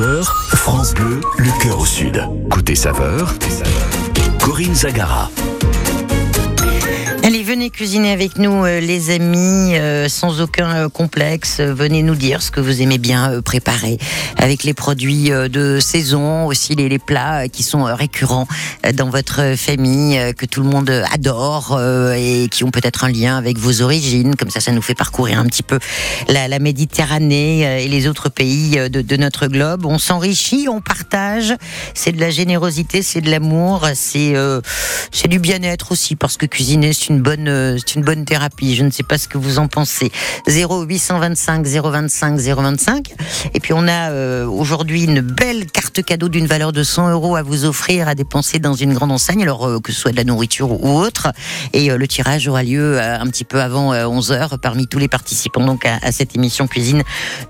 11h, France Bleu, le cœur au sud. Côté saveur, Corinne Zagara. Allez, venez cuisiner avec nous, euh, les amis, euh, sans aucun euh, complexe. venez nous dire ce que vous aimez bien préparer avec les produits de saison, aussi les, plats qui sont récurrents dans votre famille, que tout le monde adore et qui ont peut-être un lien avec vos origines. Comme ça, ça nous fait parcourir un petit peu la, Méditerranée et les autres pays de, de notre globe. On s'enrichit, on partage. C'est de la générosité, c'est de l'amour, c'est c'est du bien-être aussi, parce que cuisiner, c'est une bonne, euh, c'est une bonne thérapie. Je ne sais pas ce que vous en pensez. 0825 025 025. Et puis on a euh, aujourd'hui une belle carte cadeau d'une valeur de 100 euros à vous offrir à dépenser dans une grande enseigne, alors euh, que ce soit de la nourriture ou autre. Et le tirage aura lieu un petit peu avant 11 h parmi tous les participants donc à, à cette émission cuisine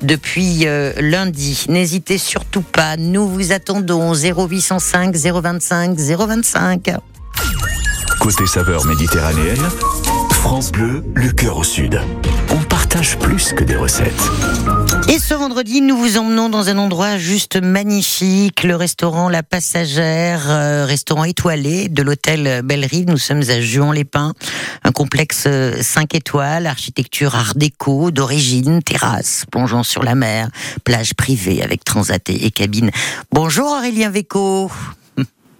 depuis lundi. N'hésitez surtout pas. Nous vous attendons 0805 025 025. Côté saveur méditerranéenne, France Bleu, le cœur au sud. On partage plus que des recettes. Et ce vendredi, nous vous emmenons dans un endroit juste magnifique, le restaurant La Passagère, euh, restaurant étoilé de l'hôtel Belle-Rive. Nous sommes à Juan-les-Pins, un complexe 5 étoiles, architecture art déco d'origine, terrasse, plongeant sur la mer, plage privée avec transat et cabine. Bonjour Aurélien Véco.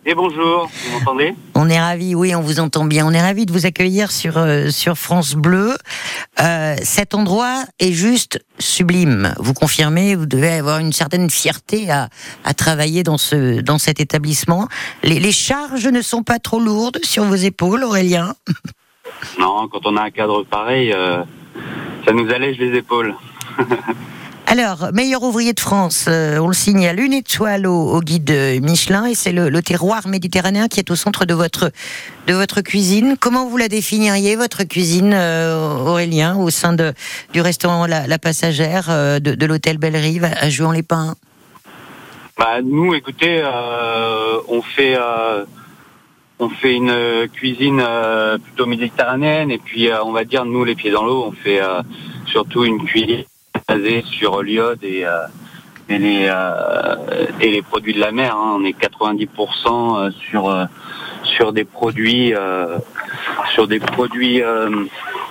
Et bonjour, vous m'entendez On est ravis, oui, on vous entend bien. On est ravis de vous accueillir sur, euh, sur France Bleu. Euh, cet endroit est juste sublime. Vous confirmez, vous devez avoir une certaine fierté à, à travailler dans, ce, dans cet établissement. Les, les charges ne sont pas trop lourdes sur vos épaules, Aurélien Non, quand on a un cadre pareil, euh, ça nous allège les épaules. Alors, meilleur ouvrier de France, euh, on le signale, une étoile au, guide Michelin et c'est le, terroir méditerranéen qui est au centre de votre, cuisine. Comment vous la définiriez, votre cuisine, euh, Aurélien, au sein de, du restaurant La, Passagère euh, de, l'hôtel Belle-Rive à Juan-les-Pins bah, Nous, écoutez, on fait on fait une cuisine plutôt méditerranéenne et puis on va dire nous les pieds dans l'eau on fait surtout une cuisine basé sur l'iode et, euh, euh, et les produits de la mer. Hein. On est 90% euh, sur des produits, sur des produits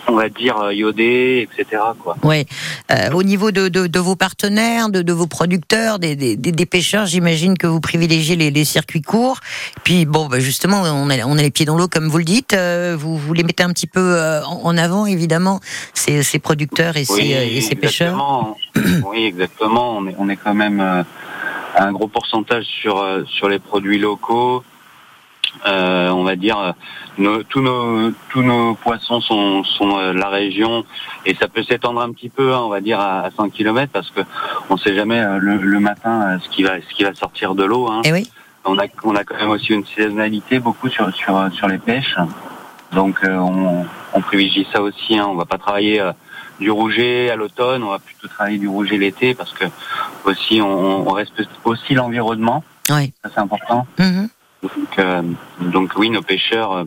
on va dire iodés, etc. Quoi. Oui. au niveau de, de, vos partenaires, de, de vos producteurs, des, des, des pêcheurs, j'imagine que vous privilégiez les, les, circuits courts. Puis bon, bah justement, on a, on a les pieds dans l'eau, comme vous le dites. vous, vous les mettez un petit peu en avant, évidemment, ces, ces producteurs et ces, et ces pêcheurs. oui, exactement. On est, on est quand même à un gros pourcentage sur, sur les produits locaux. Euh, on va dire, tous, nos, tous nos poissons sont, sont euh, la région et ça peut s'étendre un petit peu, hein, on va dire, à, 100 km parce que on sait jamais euh, le, matin ce qui va, ce qui va sortir de l'eau. Hein. Et eh oui. On a, on a quand même aussi une saisonnalité beaucoup sur, sur, sur les pêches. Donc on, on, privilégie ça aussi. Hein. On va pas travailler du rouget à l'automne, on va plutôt travailler du rouget l'été parce que aussi on, on respecte aussi l'environnement. Oui. Ça c'est important. Mm-hmm. Donc, euh, donc oui, nos pêcheurs, euh,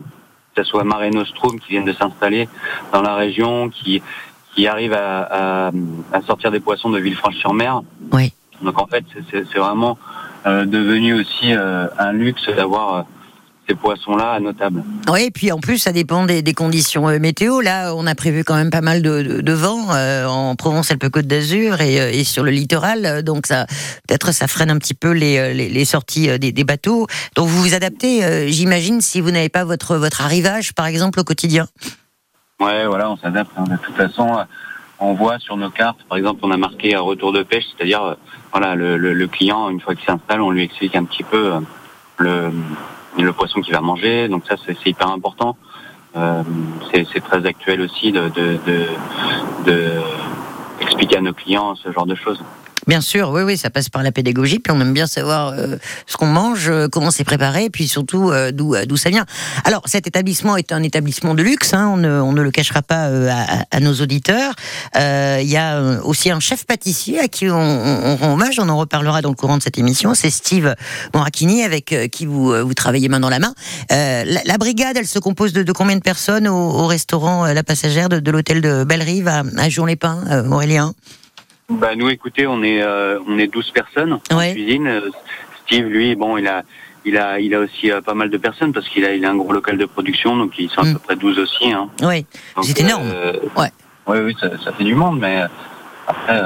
que ce soit Mare Nostrum qui viennent de s'installer dans la région, qui qui arrivent à, à, sortir des poissons de Villefranche-sur-Mer. Oui. Donc en fait, c'est vraiment euh, devenu aussi un luxe d'avoir ces poissons-là notables. Oui, et puis en plus, ça dépend des, conditions euh, météo. Là, on a prévu quand même pas mal de, vent euh, en Provence-Alpes-Côte d'Azur euh, et, sur le littoral. Donc, ça, peut-être, ça freine un petit peu les, sorties des, bateaux. Donc, vous vous adaptez, j'imagine, si vous n'avez pas votre, votre arrivage, par exemple, au quotidien. Ouais, voilà, on s'adapte. Hein. De toute façon, on voit sur nos cartes, par exemple, on a marqué retour de pêche, c'est-à-dire, voilà, le, le, client, une fois qu'il s'installe, on lui explique un petit peu le le poisson qu'il va manger. Donc ça, c'est hyper important. Euh, c'est très actuel aussi de, de, de, de, expliquer à nos clients ce genre de choses. Bien sûr, oui, oui, ça passe par la pédagogie, puis on aime bien savoir euh, ce qu'on mange, euh, comment c'est préparé, puis surtout euh, d'où d'où ça vient. Alors, cet établissement est un établissement de luxe, hein, on, ne, on, ne, le cachera pas à, à, nos auditeurs. Il y a aussi un chef pâtissier à qui on, on, rend hommage, on en reparlera dans le courant de cette émission, c'est Steve Moracchini, avec qui vous, vous travaillez main dans la main. La, la, brigade, elle se compose de, de combien de personnes au, au restaurant La Passagère de, de l'hôtel de Belle-Rive à, à Jour-les-Pins, Aurélien? Bah nous, écoutez, on est euh, on est 12 personnes en Ouais. cuisine. Euh, Steve, lui, bon, il a il a il a aussi euh, pas mal de personnes parce qu'il a il a un gros local de production, donc ils sont à Mm. peu près 12 aussi. Hein. Oui, C'est énorme. euh, Ouais. Oui, oui, ça, ça fait du monde, mais euh, après.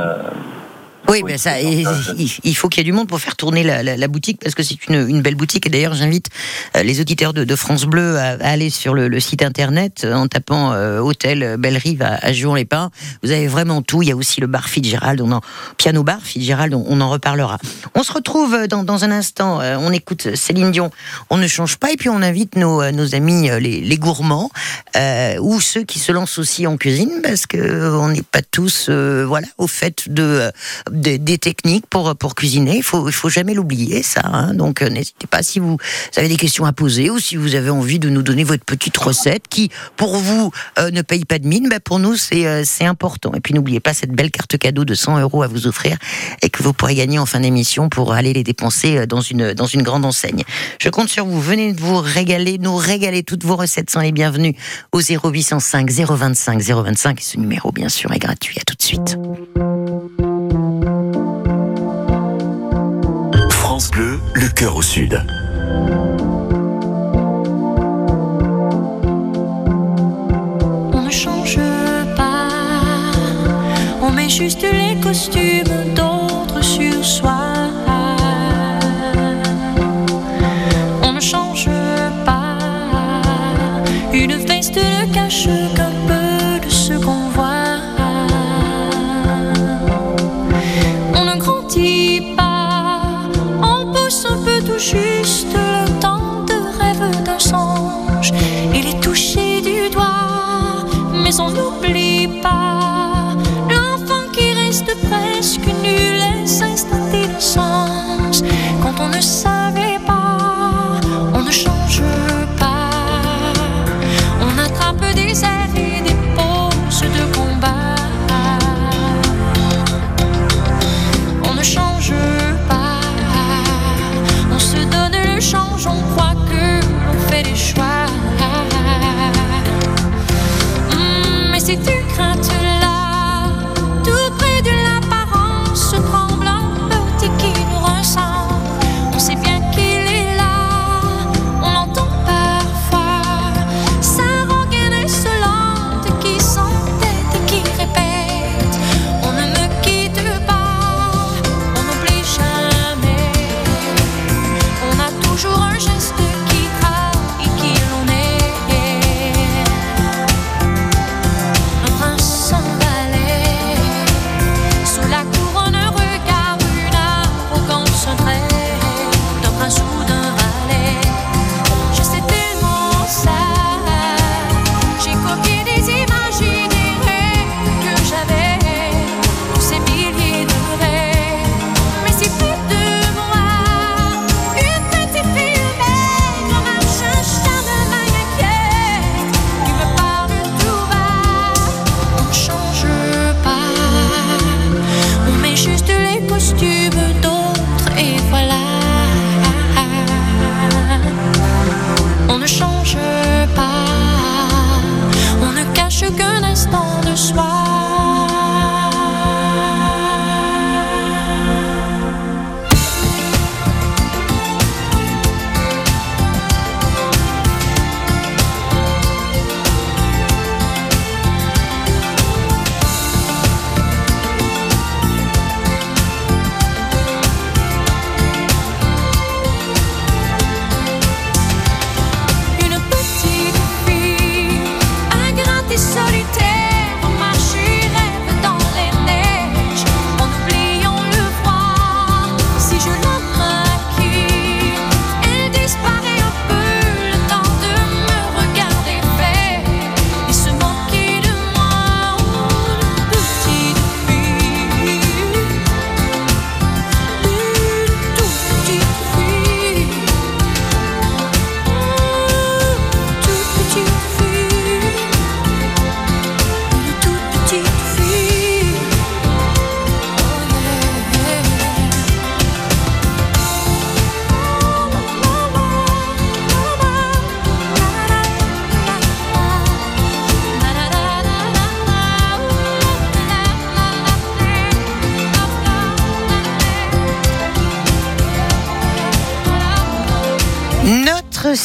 Oui, ben ça, il, faut qu'il y ait du monde pour faire tourner la, la- la boutique parce que c'est une, une belle boutique. Et d'ailleurs, j'invite euh, les auditeurs de, de France Bleu à, à aller sur le, le site internet euh, en tapant euh, Hôtel Belle Rive à, à Juan-les-Pins. Vous avez vraiment tout. Il y a aussi le bar Fitzgerald, on en, piano bar Fitzgerald, on, on en reparlera. On se retrouve dans, dans un instant. On écoute Céline Dion. On ne change pas et puis on invite nos, nos amis les, les gourmands euh, ou ceux qui se lancent aussi en cuisine parce que on n'est pas tous euh, voilà au fait de, de- des techniques pour pour cuisiner. Il faut il faut jamais l'oublier ça. hein. Donc euh, n'hésitez pas si vous avez des questions à poser ou si vous avez envie de nous donner votre petite recette qui pour vous euh, ne paye pas de mine, bah, pour nous c'est euh, c'est important. Et puis n'oubliez pas cette belle carte cadeau de 100 euros à vous offrir et que vous pourrez gagner en fin d'émission pour aller les dépenser dans une dans une grande enseigne. Je compte sur vous. Venez vous régaler, nous régaler toutes vos recettes sont les bienvenues au 0805 025 025. Et ce numéro, bien sûr, est gratuit. À tout de suite. Le cœur au sud. On ne change pas, on met juste les costumes d'autres sur soi. On ne change pas, une veste ne cache qu'un juste le temps de rêve d'un songe. Il est touché du doigt, mais on n'oublie pas l'enfant qui reste presque nu, laisse instanter le sens. Quand on ne savait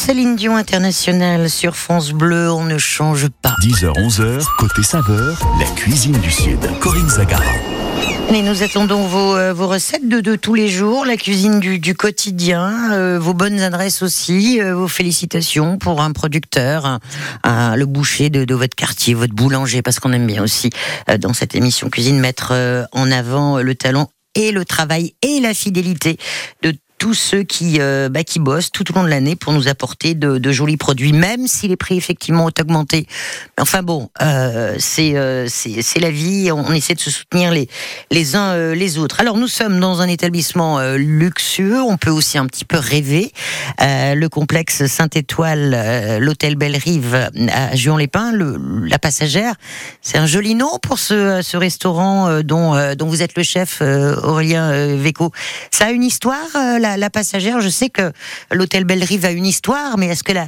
Céline Dion International sur France Bleu, on ne change pas. 10h, 11h, côté saveur, la cuisine du Sud. Corinne Zagara. Et nous attendons vos, euh, vos recettes de, de, tous les jours, la cuisine du, du quotidien, euh, vos bonnes adresses aussi, euh, vos félicitations pour un producteur, un, un, le boucher de, de, votre quartier, votre boulanger, parce qu'on aime bien aussi dans cette émission cuisine mettre en avant le talent et le travail et la fidélité de tous ceux qui, euh, bah, qui bossent tout au long de l'année pour nous apporter de, jolis produits, même si les prix effectivement ont augmenté. Enfin bon, euh, c'est euh, c'est la vie, on, essaie de se soutenir les, les uns euh, les autres. Alors nous sommes dans un établissement euh, luxueux, on peut aussi un petit peu rêver. Le complexe Saint-Étoile, l'hôtel Belle-Rive à Juan-les-Pins, la passagère, c'est un joli nom pour ce, ce restaurant dont, dont vous êtes le chef, Aurélien Véco. Ça a une histoire, la la, passagère, je sais que l'hôtel Belle-Rive a une histoire, mais est-ce que la,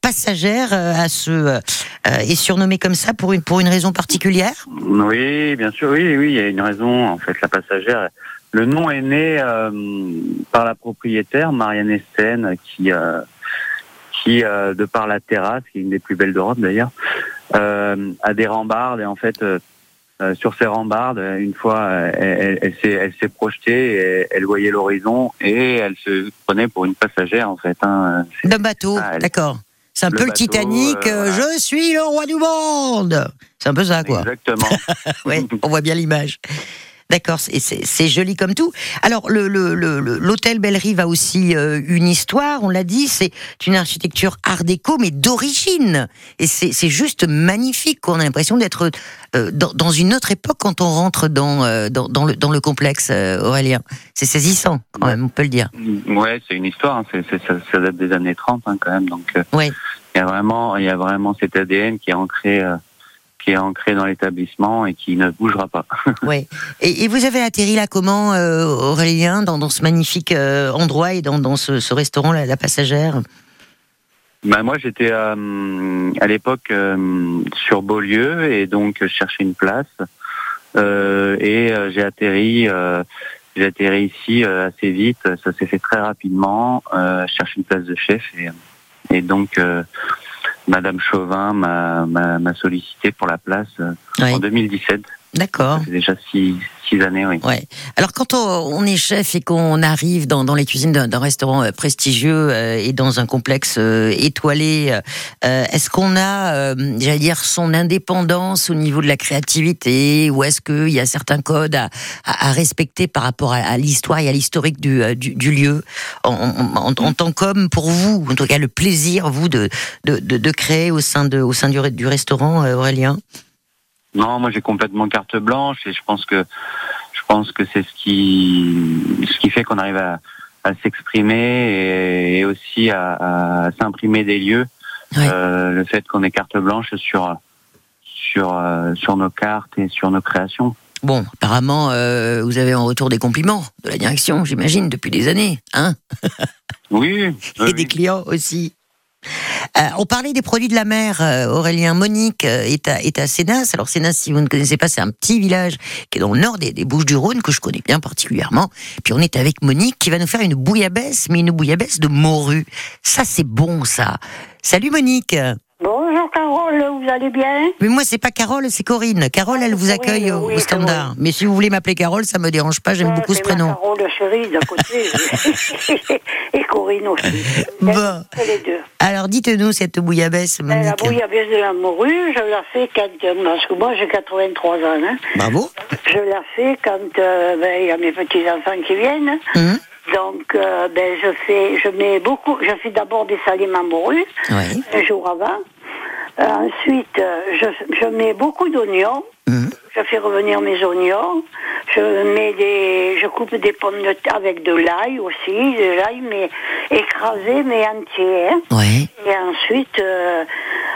passagère a ce, euh, est surnommée comme ça pour une, pour une raison particulière? Oui, bien sûr, oui, oui, il y a une raison. En fait, la passagère, le nom est né euh, par la propriétaire, Marianne Esten, qui, euh, qui de par la terrasse, qui est une des plus belles d'Europe d'ailleurs, a des rambardes et en fait euh, sur ses rambardes. Une fois, euh, elle, elle, s'est, elle s'est projetée, et elle voyait l'horizon et elle se prenait pour une passagère en fait. Hein. D'un bateau, ah, d'accord. C'est un peu le Titanic. Euh, je suis le roi du monde. C'est un peu ça, quoi. Exactement. ouais, on voit bien l'image. D'accord, c'est joli comme tout. Alors, l'hôtel le, le, Belle-Rive a aussi euh, une histoire, on l'a dit, c'est une architecture art déco, mais d'origine. Et c'est juste magnifique, on a l'impression d'être euh, dans, dans, une autre époque quand on rentre dans, euh, dans, dans, le, dans le complexe, Aurélien. C'est saisissant, quand même, on peut le dire. Ouais, c'est une histoire, hein, ça, ça, date des années 30 hein, quand même. Donc, ouais. il y, a vraiment, il y a vraiment cet ADN qui est ancré qui est ancré dans l'établissement et qui ne bougera pas. oui. Et, et, vous avez atterri là comment, euh, Aurélien, dans, dans, ce magnifique euh, endroit et dans, dans ce, ce, restaurant, la, la Passagère? Ben moi, j'étais euh, à l'époque euh, sur Beaulieu et donc je cherchais une place euh, et j'ai atterri. j'ai atterri ici assez vite. Ça s'est fait très rapidement. je cherchais une place de chef et, et donc Madame Chauvin m'a sollicité pour la place euh, en 2017. D'accord. C'est déjà six, six, années, oui. Ouais. Alors quand on, est chef et qu'on arrive dans, dans, les cuisines d'un restaurant euh, prestigieux euh, et dans un complexe étoilé, est-ce qu'on a, j'allais dire, son indépendance au niveau de la créativité ou est-ce qu'il y a certains codes à, à, à, respecter par rapport à, à l'histoire et à l'historique du, du, du, lieu? En, en, en, tant qu'homme pour vous, en tout cas le plaisir, vous, de, de, de, de créer au sein, de, au sein du, du restaurant, Aurélien? Non, moi j'ai complètement carte blanche et je pense que je pense que c'est ce qui ce qui fait qu'on arrive à, à s'exprimer et, et, aussi à, à s'imprimer des lieux. Ouais. Euh, le fait qu'on ait carte blanche sur sur euh, sur nos cartes et sur nos créations. Bon, apparemment, euh, vous avez en retour des compliments de la direction, j'imagine, depuis des années, hein? Oui. et oui. des clients aussi. Euh, on parlait des produits de la mer. Euh, Aurélien Monique euh, est à, est à Sénas. Alors Sénas, si vous ne connaissez pas, c'est un petit village qui est dans le nord des, des Bouches-du-Rhône que je connais bien particulièrement. Puis on est avec Monique qui va nous faire une bouillabaisse, mais une bouillabaisse de morue. Ça, c'est bon, ça. Salut Monique. Carole, vous allez bien Mais moi c'est pas Carole, c'est Corinne. Carole, elle vous accueille au, oui, au standard. Mais si vous voulez m'appeler Carole, ça me dérange pas, j'aime Ouais, beaucoup ce ma prénom. Carole chérie d'à côté. Et Corinne aussi. Bon. C'est les deux. Alors dites-nous cette bouillabaisse, Ben, la bouillabaisse de la morue, je la fais quand... euh, Parce que moi j'ai 83 ans. Hein. Bravo. Je la fais quand euh, ben, il y a mes petits-enfants qui viennent. Hum, Donc euh, ben, je fais, je mets beaucoup... Je fais d'abord dessaler ma morue, Oui. un jour avant. Euh, ensuite, euh, je, je mets beaucoup d'oignons. Hum. Je fais revenir mes oignons. Je mets des, je coupe des pommes de terre avec de l'ail aussi, de l'ail mais écrasé mais entier. hein. Et ensuite, euh,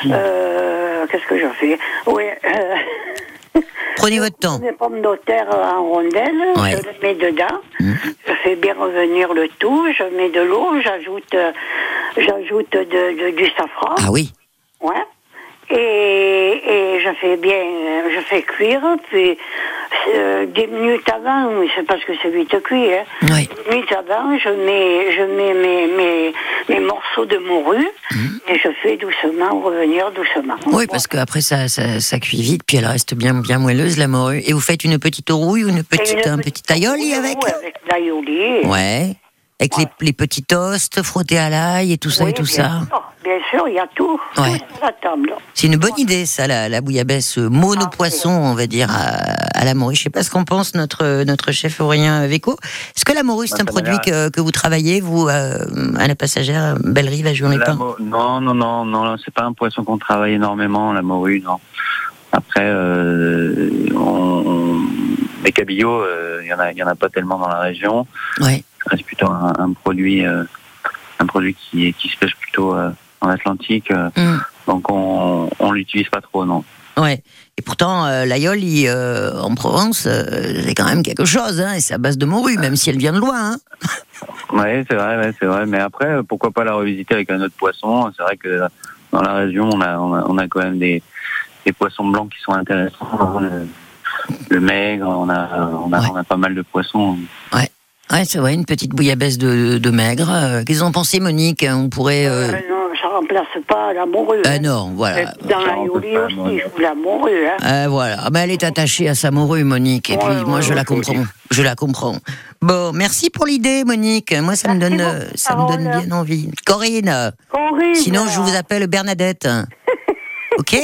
euh, qu'est-ce que je fais? Oui. Prenez votre temps. des pommes de terre en rondelles, Ouais. je les mets dedans. Hum. Je fais bien revenir le tout. Je mets de l'eau, j'ajoute, j'ajoute de, de- du safran. Ah oui. Ouais. Et, et je fais bien, euh, je fais cuire, puis euh, des minutes avant, c'est parce que c'est vite cuit, hein. Ouais. Des minutes avant, je mets, je mets mes, mes, mes morceaux de morue et je fais doucement revenir doucement. Mhm. Oui, parce qu'après ça, ça, ça cuit vite, puis elle reste bien, bien moelleuse la morue. Et vous faites une petite rouille ou une Et petite, une un petite petit aioli avec? oui, Avec l'aioli. Ouais. Avec les, les petits toasts frottés à l'ail et tout ça Oui, et tout bien ça. sûr, Bien sûr, il y a tout, tout Ouais. sur la table. C'est une bonne idée, ça, la, la bouillabaisse euh, mono-poisson, on va dire, à, à la morue. Je sais pas ce qu'en pense notre, notre chef Aurélien Véco. Est-ce que la morue, c'est un produit que, que vous travaillez, vous, euh, à la passagère, Belle-Rive, à Juan-les-Pins non, non, non, non, c'est pas un poisson qu'on travaille énormément, la morue, non. Après, euh, on, on- les cabillots, euh, il y en a, il y en a pas tellement dans la région. Ouais. Reste plutôt un, un produit, euh, un produit qui, qui se pêche plutôt euh, en Atlantique. euh, Hum, donc on, on l'utilise pas trop, non. ouais. Et pourtant, euh, euh, en Provence, euh, c'est quand même quelque chose, hein, et c'est à base de morue, même si elle vient de loin. Hein. Ouais, c'est vrai, ouais, c'est vrai. Mais après, pourquoi pas la revisiter avec un autre poisson? C'est vrai que dans la région, on a, on a, on a quand même des, des poissons blancs qui sont intéressants. Le, le maigre, on a, on a, Ouais. on a pas mal de poissons. Ouais, c'est vrai, une petite bouillabaisse de, de maigre. Euh, Qu'est-ce que vous en pensez, Monique? On pourrait... euh, Euh, non, ça remplace pas la morue. Ah hein. non, voilà. Dans pas la aussi, morue. je joue la morue. Hein. Euh, voilà, Ah ben, elle est attachée à sa morue, Monique, et Ouais, puis ouais, moi je ouais, la comprends, je la comprends. Bon, merci pour l'idée, Monique. Moi ça me Merci donne, euh, ça me donne bien envie. Corinne, Corinne, sinon je vous appelle Bernadette. ok?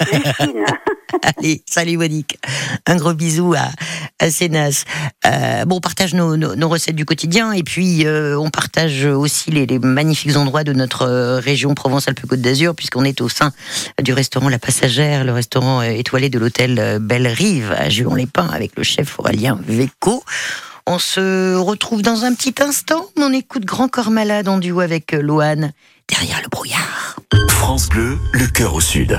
Allez, salut Monique. Un gros bisou à, à Sénas. Euh, bon, on partage nos, recettes du quotidien et puis euh, on partage aussi les, magnifiques endroits de notre euh, région Provence-Alpes-Côte d'Azur puisqu'on est au sein du restaurant La Passagère, le restaurant étoilé de l'hôtel Belle Rive à Juan-les-Pins avec le chef Aurélien Véco. On se retrouve dans un petit instant. On écoute Grand Corps Malade en duo avec Loane derrière le brouillard. France Bleu, le cœur au sud.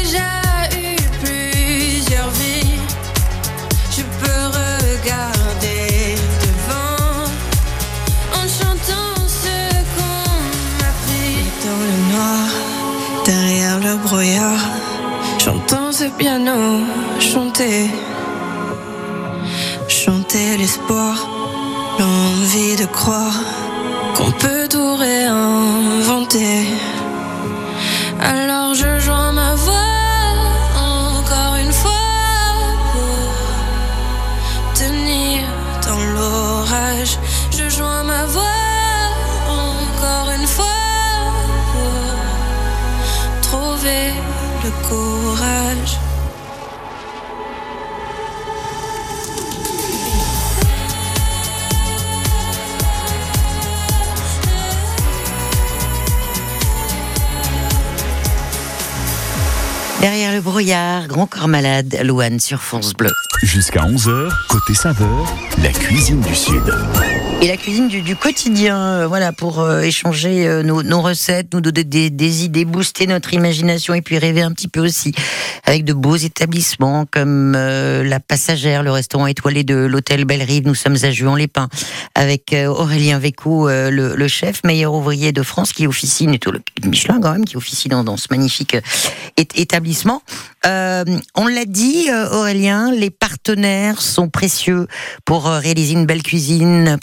derrière le brouillard, j'entends ce piano chanter. Chanter l'espoir, l'envie de croire qu'on peut tout réinventer. Alors je Derrière le brouillard, Grand Corps Malade, Louane sur France Bleu. Jusqu'à 11h, côté saveur, la cuisine du Sud. Et la cuisine du, quotidien, euh, voilà, pour euh, échanger euh, nos, recettes, nous donner des, idées, booster notre imagination et puis rêver un petit peu aussi avec de beaux établissements comme la Passagère, le restaurant étoilé de l'hôtel Belle-Rive. Nous sommes à Juan-les-Pins avec Aurélien Véco, euh, le, chef, meilleur ouvrier de France, qui officie, Michelin quand même, qui officie dans, ce magnifique établissement. On l'a dit, Aurélien, les partenaires sont précieux pour réaliser une belle cuisine,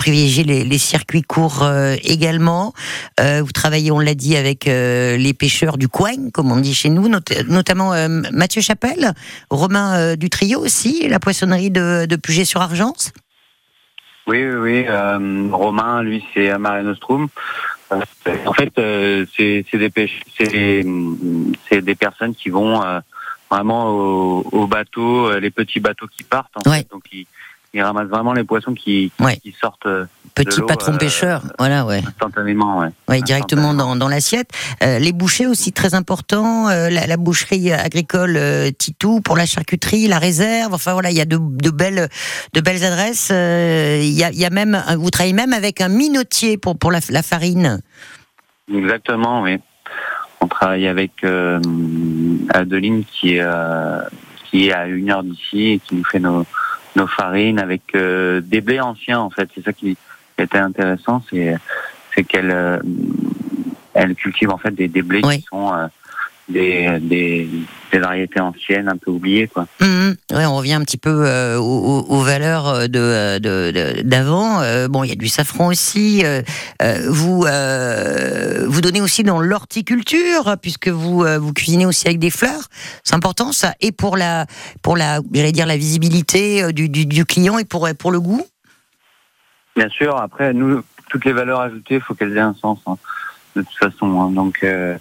les, les circuits courts euh, également. Euh, vous travaillez, on l'a dit, avec euh, les pêcheurs du coin, comme on dit chez nous, not- notamment Mathieu Chapelle, Romain du trio aussi, la poissonnerie de, de Puget-sur-Argence. Oui, oui, oui. Romain, lui, c'est à Mare Nostrum. En fait, c'est des des personnes qui vont vraiment au, au bateau, euh, les petits bateaux qui partent. En Ouais. fait. Donc ils, ils ramassent vraiment les poissons qui Ouais. qui sortent Petit patron euh, pêcheur, voilà, ouais. instantanément. Ouais. Oui, directement dans, dans l'assiette. Euh, les bouchers aussi très importants. euh, la, la boucherie agricole Titou pour la charcuterie, la réserve. Enfin voilà, il y a de, de belles de belles adresses. Il y, a, il y a même, vous travaillez même avec un minotier pour pour la, la farine. Exactement, oui. On travaille avec euh, Adeline qui est euh, qui est à une heure d'ici et qui nous fait nos nos farines avec euh, des blés anciens en fait. C'est ça qui était intéressant, c'est c'est qu'elle euh, elle cultive en fait des, des blés Oui. qui sont euh, des, des des variétés anciennes un peu oubliées quoi. Mhm. Ouais, on revient un petit peu euh, aux, valeurs de d'avant. Bon, il y a du safran aussi. Vous vous donnez aussi dans l'horticulture puisque vous vous cuisinez aussi avec des fleurs. C'est important ça et pour la pour la j'allais dire la visibilité du, du, du client et pour pour le goût? Bien sûr, après, nous, toutes les valeurs ajoutées, il faut qu'elles aient un sens, hein, de toute façon. hein. Donc, euh,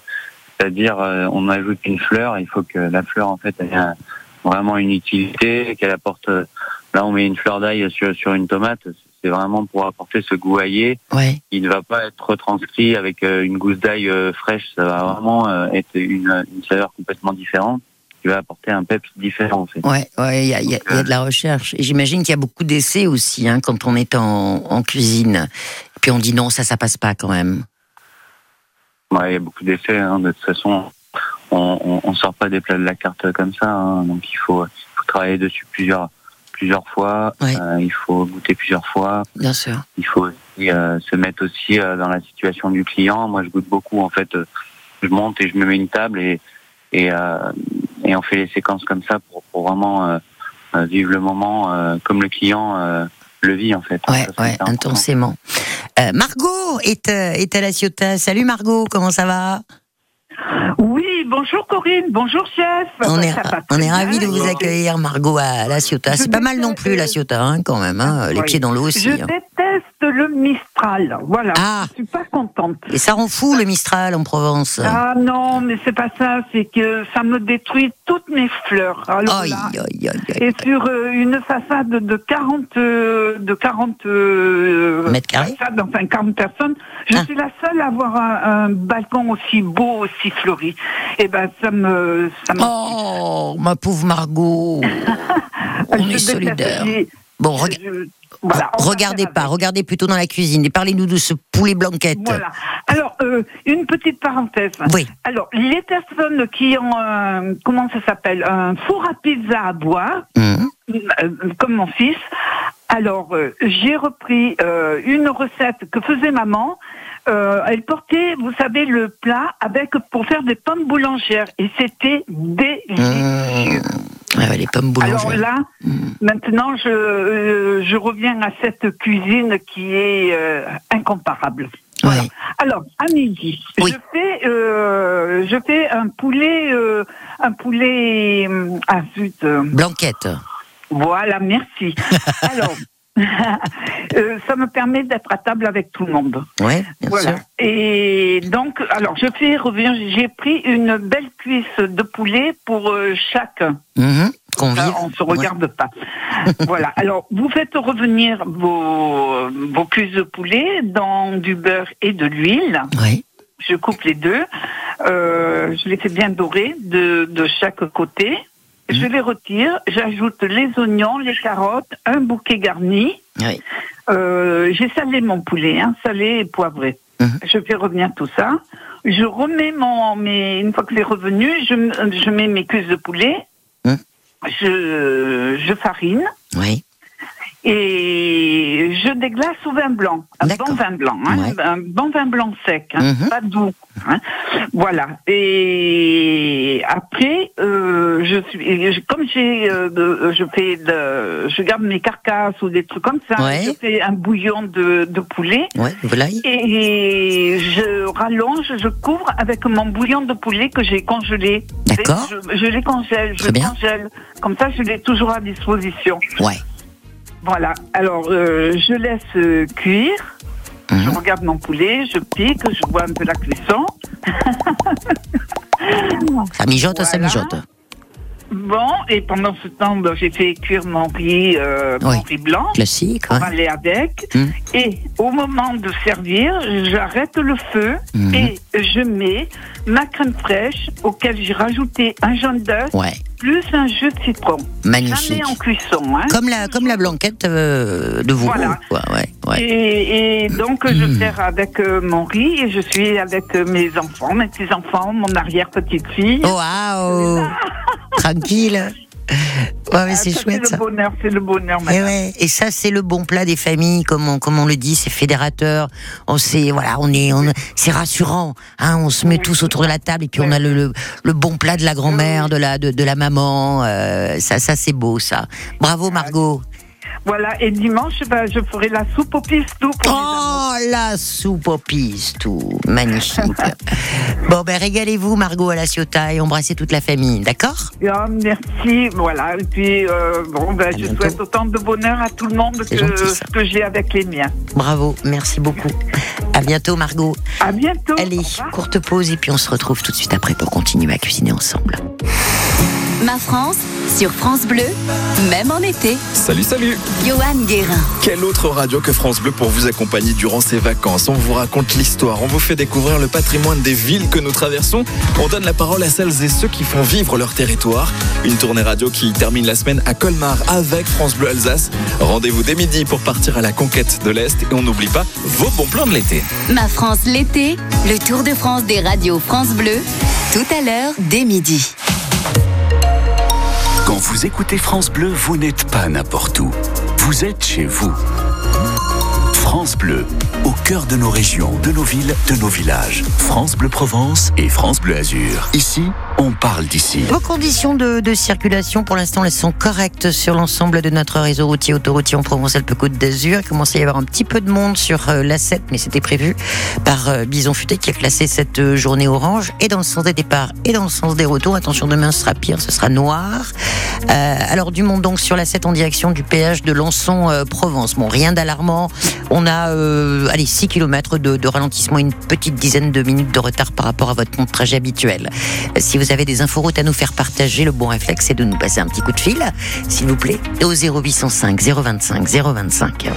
c'est-à-dire, euh, on ajoute une fleur, il faut que la fleur, en fait, ait un- vraiment une utilité, qu'elle apporte... euh, Là, on met une fleur d'ail sur, sur une tomate, c'est vraiment pour apporter ce goût aillé. Ouais. Il ne va pas être retranscrit avec une gousse d'ail fraîche, ça va vraiment être une, une saveur complètement différente, qui va apporter un peps différent, en fait. Ouais, ouais, il y a, il y a- il y a de la recherche. Et j'imagine qu'il y a beaucoup d'essais aussi hein, quand on est en, en cuisine. Et puis on dit non, ça, ça passe pas quand même. Ouais, il y a beaucoup d'effets. Hein. De toute façon, on, on sort pas des plats de la carte comme ça. hein. Donc il faut, il faut travailler dessus plusieurs plusieurs fois. Ouais. Euh, il faut goûter plusieurs fois. Bien sûr. Il faut aussi, euh, se mettre aussi euh, dans la situation du client. Moi, je goûte beaucoup. En fait, Euh, je monte et je me mets une table et et, euh, et on fait les séquences comme ça pour, pour vraiment euh, euh, vivre le moment euh, comme le client euh, le vit en fait. Ouais, Ça, ouais, intensément. Euh, Margot est, euh, est à la Ciotat. Salut Margot, comment ça va? Oui, bonjour Corinne, bonjour chef. On est, on ravis de vous accueillir Margot à la Ciotat. C'est pas mal non plus la Ciotat hein, quand même, hein, les Oui. pieds dans l'eau aussi. Je hein. Le Mistral, voilà. Ah. Je suis pas contente. Et ça rend fou le Mistral en Provence. Ah non, mais c'est pas ça, c'est que ça me détruit toutes mes fleurs. Alors Aïe, là, aïe, aïe, aïe. et sur euh, une façade de 40 euh, de 40 euh, Mètres carrés façades, enfin 40 personnes, je Ah. suis la seule à avoir un, un balcon aussi beau, aussi fleuri. Et ben ça me ça me Oh, ma pauvre Margot. On Je est. J'ai- Bon, rega- je- voilà, va regardez pas, avec. regardez plutôt dans la cuisine et parlez-nous de ce poulet blanquette. Voilà. Alors, euh, une petite parenthèse. Oui. Alors, les personnes qui ont, un- comment ça s'appelle, un four à pizza à bois, Mhm. euh, comme mon fils. Alors, euh, j'ai repris euh, une recette que faisait maman. Euh, elle portait, vous savez, le plat avec pour faire des pommes boulangères et c'était délicieux. Mmh. Ouais, ouais, les pommes Alors boulangères. là, Mmh. maintenant, je, euh, je reviens à cette cuisine qui est euh, incomparable. Voilà. Ouais. Alors, à midi, Oui. je fais, euh, je fais un poulet, euh, un poulet, ah zut, euh, Blanquette. voilà, merci. Alors, euh, ça me permet d'être à table avec tout le monde. Ouais, bien Voilà. sûr. Et donc, alors, je fais revenir, j'ai pris une belle cuisse de poulet pour euh, chaque. Mhm. Convive. Ça, on se regarde pas. voilà. Alors, vous faites revenir vos, vos cuisses de poulet dans du beurre et de l'huile. Ouais. Je coupe les deux. Euh, je les fais bien dorer de, de chaque côté. Je les retire, j'ajoute les oignons, les carottes, un bouquet garni. Oui. Euh, J'ai salé mon poulet, hein, salé et poivré. Mhm. Je fais revenir tout ça. Je remets mon, mes, une fois que c'est revenu, je, je mets mes cuisses de poulet. Mhm. Je, je farine Oui. Et je déglace au vin blanc, un bon vin blanc, hein, Ouais. un bon vin blanc sec, hein, Mhm. pas doux. hein. Voilà. Et après, euh, je suis, comme j'ai, euh, de- je fais, de, je garde mes carcasses ou des trucs comme ça. Ouais. Je fais un bouillon de, de poulet. Ouais, volaille. Et je rallonge, je couvre avec mon bouillon de poulet que j'ai congelé. D'accord. Je, je les congèle, je bien. congèle. Comme ça, je l'ai toujours à disposition. Ouais. Voilà. Alors, euh, je laisse euh, cuire. Je Mhm. regarde mon poulet, je pique, je vois un peu la cuisson. Ça mijote, ça mijote. Bon, et pendant ce temps, ben, j'ai fait cuire mon riz, euh, Oui. mon riz blanc. Classique. On va aller avec. Mhm. Et au moment de servir, j'arrête le feu Mhm. et je mets ma crème fraîche auquel j'ai rajouté un jaune d'œuf Ouais, plus un jus de citron. magnifique. Jamais en cuisson. Hein. Comme la, comme la blanquette euh, de vous. Voilà. Quoi. Ouais, ouais. Et, et donc, je Mhm. sers avec euh, mon riz et je suis avec euh, mes enfants, mes petits-enfants, mon arrière-petite-fille. Oh, Waouh Tranquille. Ouais, c'est Ah, chouette C'est le bonheur, c'est le bonheur, Et, madame. ouais, et ça, c'est le bon plat des familles, comme on, comme on le dit, c'est fédérateur. On sait, voilà, on est, on, c'est rassurant. Hein, on se met tous autour de la table et puis on a le, le, le bon plat de la grand-mère, de la, de, de la maman. euh, ça, ça, c'est beau, ça. Bravo, Margot. Voilà, et dimanche, ben, je ferai la soupe au pistou pour Oh, la soupe au pistou. Magnifique. bon, ben, régalez-vous, Margot, à la Ciotat et embrassez toute la famille, d'accord? Ah, merci, voilà. Et puis, euh, bon, ben, je bientôt. souhaite autant de bonheur à tout le monde que gentil, ce que j'ai avec les miens. Bravo, merci beaucoup. À bientôt, Margot. À bientôt. Allez, courte pause et puis on se retrouve tout de suite après pour continuer à cuisiner ensemble. Ma France, sur France Bleu, même en été. Salut, salut Johan Guérin. Quelle autre radio que France Bleu pour vous accompagner durant ces vacances? On vous raconte l'histoire, on vous fait découvrir le patrimoine des villes que nous traversons, on donne la parole à celles et ceux qui font vivre leur territoire. Une tournée radio qui termine la semaine à Colmar avec France Bleu Alsace. Rendez-vous dès midi pour partir à la conquête de l'Est et on n'oublie pas vos bons plans de l'été. Ma France l'été, le Tour de France des radios France Bleu, tout à l'heure dès midi. Quand vous écoutez France Bleu, vous n'êtes pas n'importe où. Vous êtes chez vous. France Bleu, au cœur de nos régions, de nos villes, de nos villages. France Bleu Provence et France Bleu Azur. Ici, on parle d'ici. Vos conditions de, circulation, pour l'instant, elles sont correctes sur l'ensemble de notre réseau routier autoroutier en Provence-Alpes-Côte d'Azur. Il à y avoir un petit peu de monde sur euh, l'A7, mais c'était prévu par euh, Bison Futé qui a classé cette euh, journée orange et dans le sens des départs et dans le sens des retours. Attention, demain ce sera pire, ce sera noir. Euh, alors du monde donc sur l'A7 en direction du péage de Lançon-Provence. bon, rien d'alarmant. On a allez, 6 km de, de ralentissement, une petite dizaine de minutes de retard par rapport à votre de trajet habituel. Si vous avez des inforoutes à nous faire partager, le bon réflexe c'est de nous passer un petit coup de fil, s'il vous plaît, au 0805 025 025.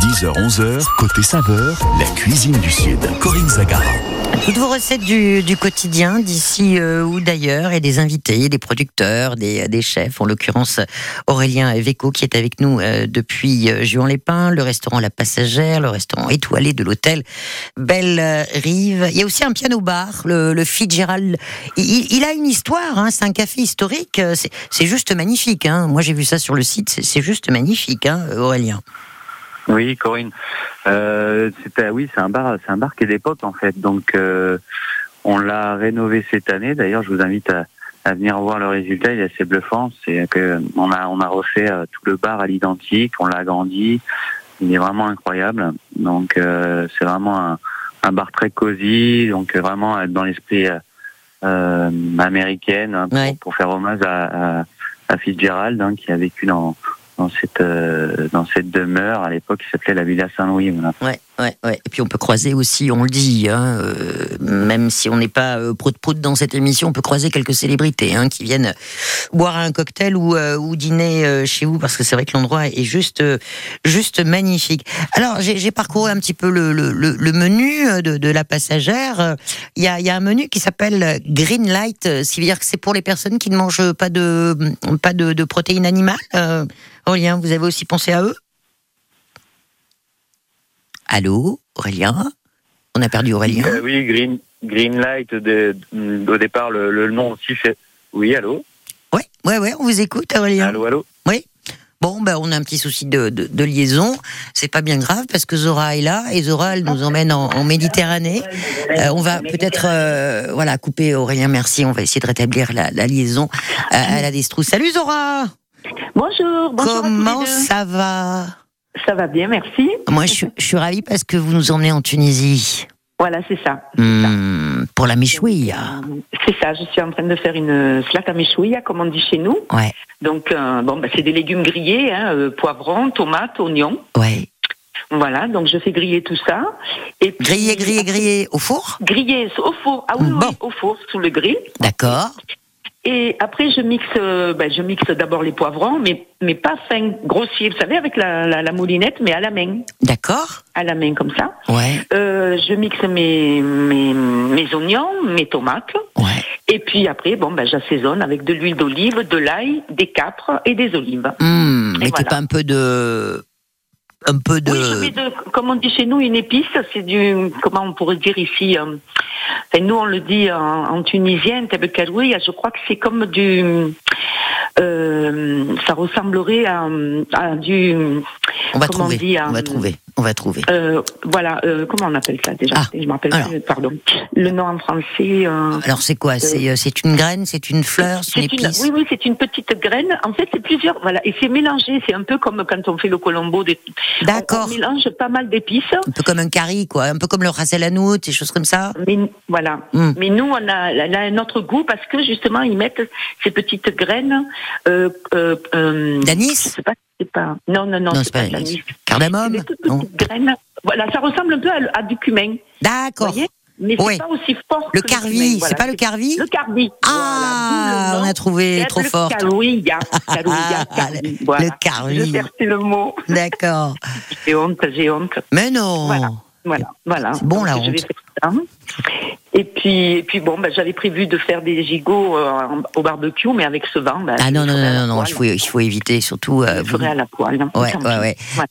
10h-11h, côté saveur, la cuisine du Sud. Corinne Zagara. Toutes vos recettes du, du quotidien, d'ici euh, ou d'ailleurs, et des invités, des producteurs, des, des chefs, en l'occurrence Aurélien Véco qui est avec nous euh, depuis euh, Juan-les-Pins, le restaurant La Passagère, le restaurant étoilé de l'hôtel Belle Rive. Il y a aussi un piano-bar, le, le Fitzgerald. Il, il a une histoire, hein, c'est un café historique, euh, c'est juste magnifique. Hein. Moi j'ai vu ça sur le site, c'est- c'est juste magnifique, hein, Aurélien. Oui, Corinne. Euh, c'était oui, c'est un bar, c'est un bar qui est d'époque en fait. Donc euh, on l'a rénové cette année. D'ailleurs, je vous invite à, à venir voir le résultat. Il est assez bluffant. C'est que on a on a refait euh, tout le bar à l'identique. On l'a agrandi. Il est vraiment incroyable. Donc euh, c'est vraiment un, un bar très cosy. Donc vraiment dans l'esprit américaine hein, pour, Ouais. pour faire hommage à, à, à Fitzgerald hein, qui a vécu dans dans cette euh, dans cette demeure à l'époque qui s'appelait la Villa Saint-Louis. Ouais. Ouais, ouais. Et puis on peut croiser aussi, on le dit, hein, euh, même si on n'est pas euh, prout-prout dans cette émission, on peut croiser quelques célébrités hein, qui viennent boire un cocktail ou, euh, ou dîner euh, chez vous, parce que c'est vrai que l'endroit est juste, euh, juste magnifique. Alors j'ai parcouru un petit peu le, le, le- menu euh, de, de la passagère. Il y a, y a un menu qui s'appelle Green Light, ce qui veut dire que c'est pour les personnes qui ne mangent pas de, pas de, de protéines animales. Aurélien, vous avez aussi pensé à eux? Allô, Aurélien? On a perdu Aurélien. Euh, oui, Green, Green Light, de- au départ, le, le nom aussi fait. Oui, allô? Ouais, ouais, ouais, on vous écoute, Aurélien. Allô, allô? Oui. Bon, ben, on a un petit souci de, de, de liaison. C'est pas bien grave parce que Zora est là et Zora, elle nous emmène en, en Méditerranée. Euh, on va peut-être, euh, voilà, couper Aurélien. Merci. On va essayer de rétablir la, la liaison à la Destrous. Salut Zora. Bonjour, bonjour. à tous les Comment deux. ça va? Ça va bien, merci. Moi, je, suis- je suis ravie parce que vous nous emmenez en Tunisie Voilà, c'est ça. Hmm, pour la Michouïa. C'est ça, je suis en train de faire une slata meshouia, comme on dit chez nous. Ouais, Donc, euh, bon, bah, c'est des légumes grillés, hein, euh, poivrons, tomates, oignons. ouais. Voilà, donc je fais griller tout ça. Et puis- Grillé, grillé, grillé au four? Grillé au four. Ah oui, Bon. oui, au four, sous le grill. D'accord. Et après, je mixe, euh, ben, je mixe d'abord les poivrons, mais, mais pas fin, grossier, vous savez, avec la, la, la moulinette, mais à la main. D'accord. À la main, comme ça. Ouais, Euh, je mixe mes, mes, mes oignons, mes tomates. ouais. Et puis après, bon, ben, j'assaisonne avec de l'huile d'olive, de l'ail, des capres et des olives. Hmm, Et mettez voilà. pas un peu de, un peu de. Oui, je mets de, comme on dit chez nous, une épice, c'est du, comment on pourrait dire ici, euh, enfin, nous on le dit en, en tunisien, je crois que c'est comme du, euh, ça ressemblerait à, à du, On va comment trouver. on dit, à- on va trouver. On va trouver. euh, voilà, euh, comment on appelle ça déjà Ah, Je m'appelle plus, pardon. Le nom en français. euh, Alors c'est quoi? C'est euh, c'est une graine, c'est une fleur, c'est une une, épice? oui, oui, c'est une petite graine. En fait, c'est plusieurs. Voilà, et c'est mélangé. C'est un peu comme quand on fait le colombo. D'accord. On, on mélange pas mal d'épices. Un peu comme un curry, quoi. Un peu comme le ras el hanout, des choses comme ça. Mais voilà. Mm. Mais nous, on a, on a un autre goût parce que justement, ils mettent ces petites graines. Euh, euh, euh, D'anis? C'est pas. Non, non, non, Non, c'est pas de. C'est Cardamome. Voilà, ça ressemble un peu à, à du cumin. D'accord. Mais c'est pas aussi fort. Le que carvi, c'est voilà. pas le carvi Le carvi. Ah, Voilà, on a trouvé trop le forte. Carouilla. Carouilla, Ah, carvi. le- Voilà. le carvi. Je le mot. D'accord. J'ai honte, j'ai honte. Mais non. Voilà. Voilà. C'est bon, Donc, la je vais honte. faire ça. Et puis, et puis bon, bah, j'avais prévu de faire des gigots euh, au barbecue, mais avec ce vent, bah, Ah je non, non, à non, la non, il faut, il faut éviter, surtout. Je euh, le vous- ferai à la poêle. hein, Ouais.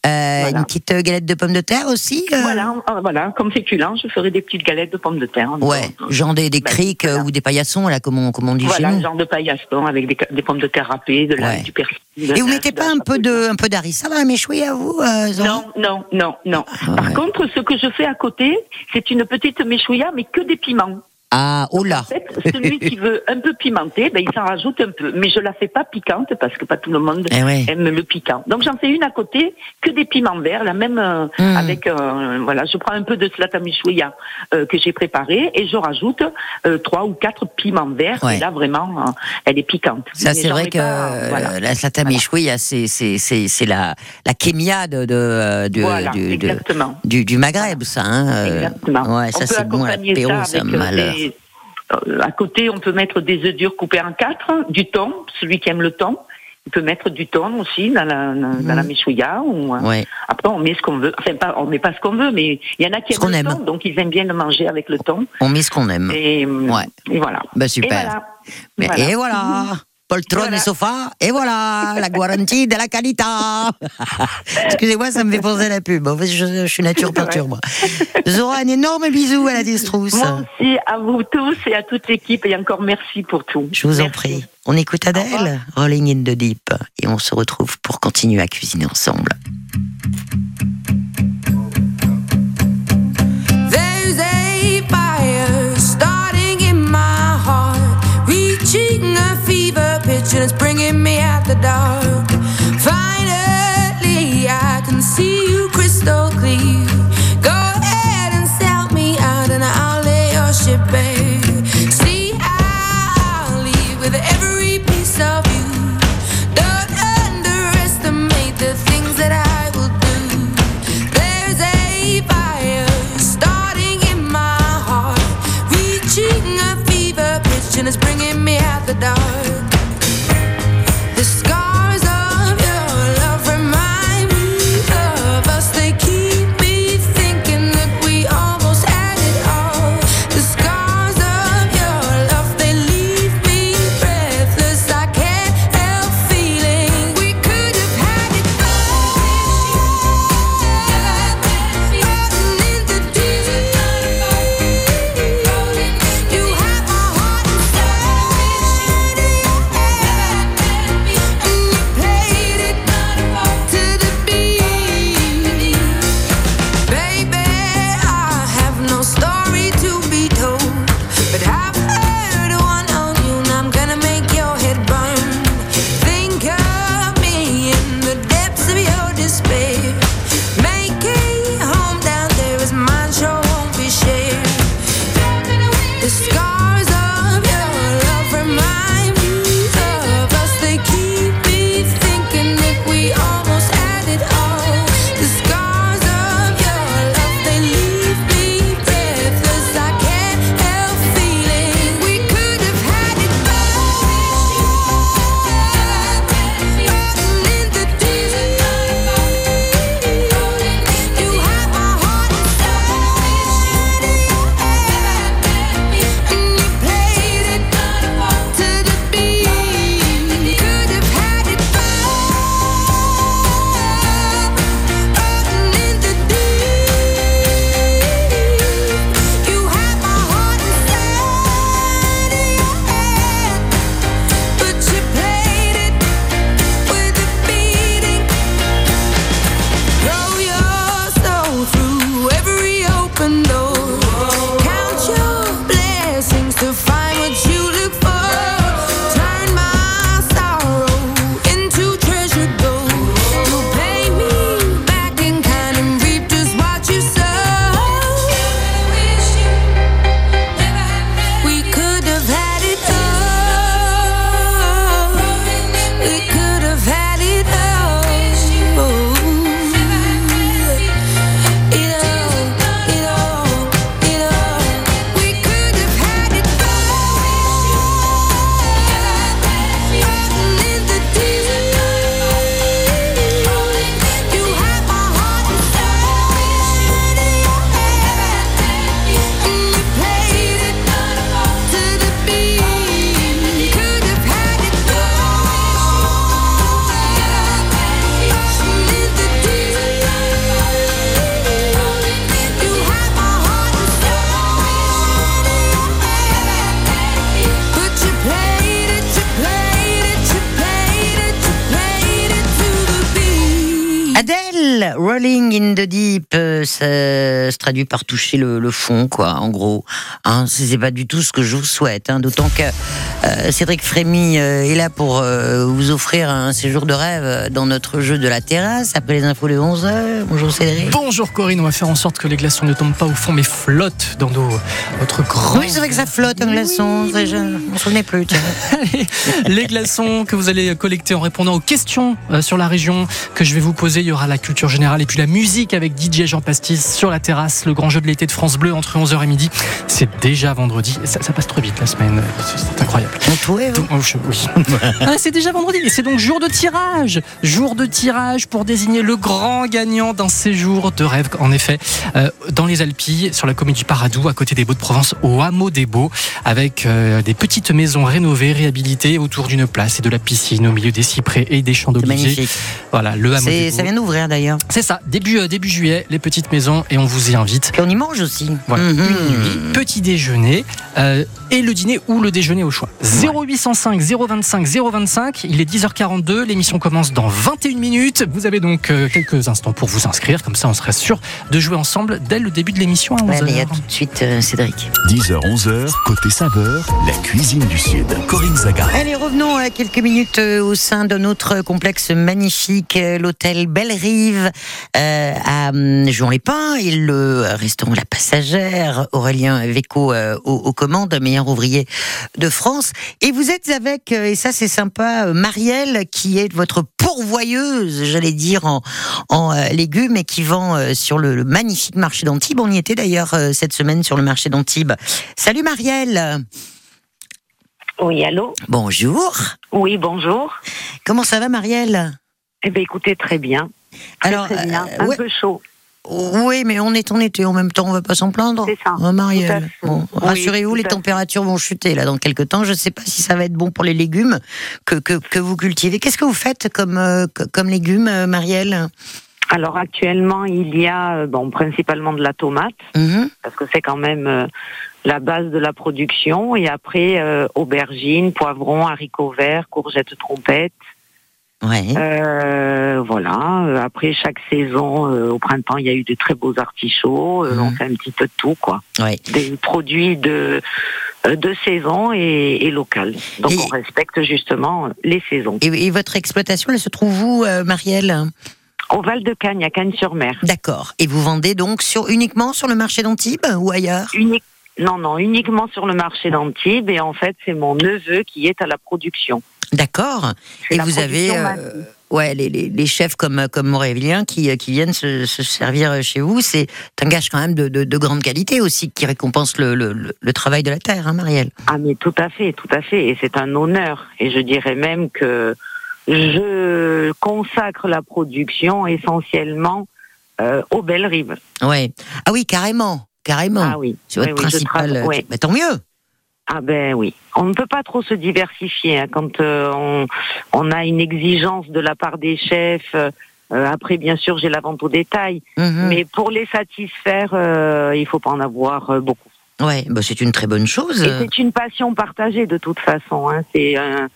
Euh, Voilà. Une petite galette de pommes de terre aussi Voilà, voilà, comme féculent, je ferai des petites galettes de pommes de terre. Ouais, genre des, des Bah, criques voilà. ou des paillassons, là, comme on, comme on dit Voilà, chez nous. genre de paillasson avec des, des pommes de terre râpées, de l'ail, Ouais. du persil. Et vous mettez pas un peu de, un peu d'harissa dans la méchouille à vous Non, non, non, non. Par ouais. contre, ce que je fais à côté, c'est une petite mais que des piments. Ah, oh là En fait, celui qui veut un peu pimenter, ben, il s'en rajoute un peu. Mais je la fais pas piquante parce que pas tout le monde Eh ouais. aime le piquant. Donc j'en fais une à côté, que des piments verts, la même euh, Mm. avec euh, voilà, je prends un peu de slata michouya euh, que j'ai préparé et je rajoute euh, trois ou quatre piments verts. Ouais. Et là vraiment, elle est piquante. Ça, c'est vrai que pas, voilà. la slata méchouille, ah, c'est, c'est, c'est, c'est la, la kémia de, de, du, Voilà, du, de- exactement. du, du Maghreb, ça. Hein, Exactement. Ouais, ça, on c'est bon, l'apéro, ça malheur. des- à côté, on peut mettre des œufs durs coupés en quatre, du thon, celui qui aime le thon. Il peut mettre du thon aussi dans la, dans, la méchouilla. Ou, euh, Ouais. Après, on met ce qu'on veut. Enfin, pas, on met pas ce qu'on veut, mais il y en a qui Ce aiment le aime. thon, donc ils aiment bien le manger avec le thon. On met ce qu'on aime. Et, euh, Ouais. et voilà. Bah, Et super. voilà. Mais- Voilà. Et voilà Poltron Voilà. et sofa, et voilà, la garantie de la qualité. Excusez-moi, ça me fait penser à la pub. En fait, je, je suis nature peinture, moi. Zora, un énorme bisou à la Distrousse. Moi aussi, à vous tous et à toute l'équipe, et encore merci pour tout. Je vous en prie. On écoute Adèle, Rolling in the Deep, et on se retrouve pour continuer à cuisiner ensemble. And it's bringing me out the dark. Finally, I can see you crystal clear. Deep, euh, ça se traduit par toucher le, le fond, quoi, en gros. Hein, c'est pas du tout ce que je vous souhaite, hein, d'autant que euh, Cédric Frémy euh, est là pour euh, vous offrir un séjour de rêve dans notre jeu de la terrasse, après les infos de 11h. Bonjour Cédric. Bonjour Corinne, on va faire en sorte que les glaçons ne tombent pas au fond mais flottent dans nos, notre grand. Oui, c'est vrai que ça flotte un glaçon, je m'en souvenais plus. les glaçons que vous allez collecter en répondant aux questions sur la région que je vais vous poser. Il y aura la culture générale et puis la musique avec DJ Jean Pastis sur la terrasse. Le grand jeu de l'été de France Bleu entre 11h et midi. C'est déjà vendredi. Ça, ça passe trop vite la semaine. C'est- incroyable. Donc, oh, je- oui. Ah, c'est déjà vendredi et c'est donc jour de tirage. Jour de tirage pour désigner le grand gagnant d'un séjour de rêve, en effet, euh, dans les Alpilles, sur la commune du Paradou, à côté des Beaux de Provence, au hameau des Beaux, avec euh, des petites maisons rénovées, réhabilitées autour d'une place et de la piscine, au milieu des cyprès et des champs magnifique. Voilà, le hameau Ça vient d'ouvrir d'ailleurs. C'est ça, début, euh, début juillet, les petites maisons, et on vous y invite. Puis on y mange aussi. Voilà, Mhm. une nuit, petit déjeuner euh, et le dîner ou le déjeuner au choix. 0805 025 025, il est 10h42, l'émission commence dans 21 minutes. Vous avez donc euh, quelques instants pour vous inscrire, comme ça on serait sûr de jouer ensemble dès le début de l'émission à 11h. Ouais, mais il y a tout de suite euh, Cédric. 10h, 11h, côté saveur, la cuisine du Sud. Corinne Zaga. Allez, revenons à quelques minutes au sein de notre complexe magnifique, l'hôtel Belle Rive euh, à hum, Juan-les-Pins et le restaurant La Passagère, Aurélien Véco euh, aux, aux commandes, meilleur ouvrier de France. Et vous êtes avec, euh, et ça c'est sympa, euh, Marielle qui est votre pourvoyeuse, j'allais dire, en, en euh, légumes et qui vend euh, sur le, le magnifique marché d'Antibes. On y était d'ailleurs euh, cette semaine sur le marché d'Antibes. Salut Marielle Oui, allô Bonjour. Oui, bonjour. Comment ça va, Marielle? Eh bien, écoutez, très bien. Très, Alors, très bien. euh, Un ouais. peu chaud. Oui, mais on est en été en même temps, on va pas s'en plaindre. C'est ça. Oh, Marielle. Bon, Oui, Rassurez-vous, les températures vont chuter là dans quelques temps. Je ne sais pas si ça va être bon pour les légumes que, que, que vous cultivez. Qu'est-ce que vous faites comme, euh, co- comme légumes, euh, Marielle? Alors, actuellement, il y a euh, bon, principalement de la tomate, Mhm. parce que c'est quand même euh, la base de la production. Et après, euh, aubergines, poivrons, haricots verts, courgettes trompettes. Ouais. Euh, voilà. Euh, Après, chaque saison, euh, au printemps, il y a eu de très beaux artichauts. Euh, On Mhm. fait un petit peu de tout, quoi. Ouais. Des produits de, de saison et, et local. Donc, Et- on respecte justement les saisons. Et, et votre exploitation, elle se trouve où, Marielle? Au Val de Cagnes, à Cagnes-sur-Mer. D'accord. Et vous vendez donc sur, uniquement sur le marché d'Antibes ou ailleurs? Unique. Non, non, uniquement sur le marché d'Antibes. Et en fait, c'est mon neveu qui est à la production. D'accord. Et vous avez euh, ouais, les, les, les chefs comme, comme Aurélien qui, euh, qui viennent se, se servir chez vous. C'est un gage quand même de, de, de grande qualité aussi qui récompense le, le, travail de la terre, hein, Marielle. Ah, mais tout à fait, tout à fait. Et c'est un honneur. Et je dirais même que je consacre la production essentiellement euh, aux belles rives. Ouais. Ah oui, carrément. Carrément. Ah oui. C'est votre Oui, oui, je principal. travaille- euh, bah, tant mieux. Ah ben oui. On ne peut pas trop se diversifier hein, quand euh, on, on a une exigence de la part des chefs. euh, après, bien sûr, j'ai la vente au détail. Mhm. Mais pour les satisfaire, euh, il faut pas en avoir beaucoup. Ouais, bah, c'est une très bonne chose. Et c'est une passion partagée de toute façon. Hein. C'est un,